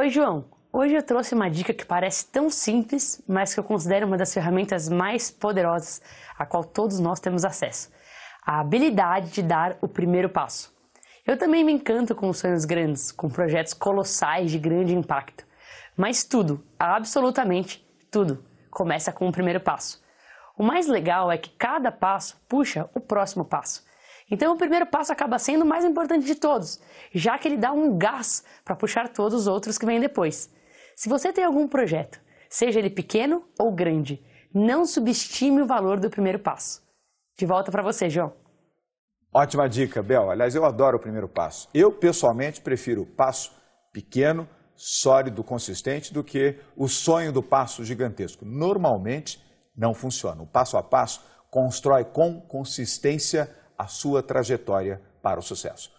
Oi, João. Hoje eu trouxe uma dica que parece tão simples, mas que eu considero uma das ferramentas mais poderosas a qual todos nós temos acesso: a habilidade de dar o primeiro passo. Eu também me encanto com sonhos grandes, com projetos colossais de grande impacto. Mas tudo, absolutamente tudo, começa com o primeiro passo. O mais legal é que cada passo puxa o próximo passo. Então, o primeiro passo acaba sendo o mais importante de todos, já que ele dá um gás para puxar todos os outros que vêm depois. Se você tem algum projeto, seja ele pequeno ou grande, não subestime o valor do primeiro passo. De volta para você, João. Ótima dica, Bel. Aliás, eu adoro o primeiro passo. Eu, pessoalmente, prefiro o passo pequeno, sólido, consistente, do que o sonho do passo gigantesco. Normalmente, não funciona. O passo a passo constrói com consistência a sua trajetória para o sucesso.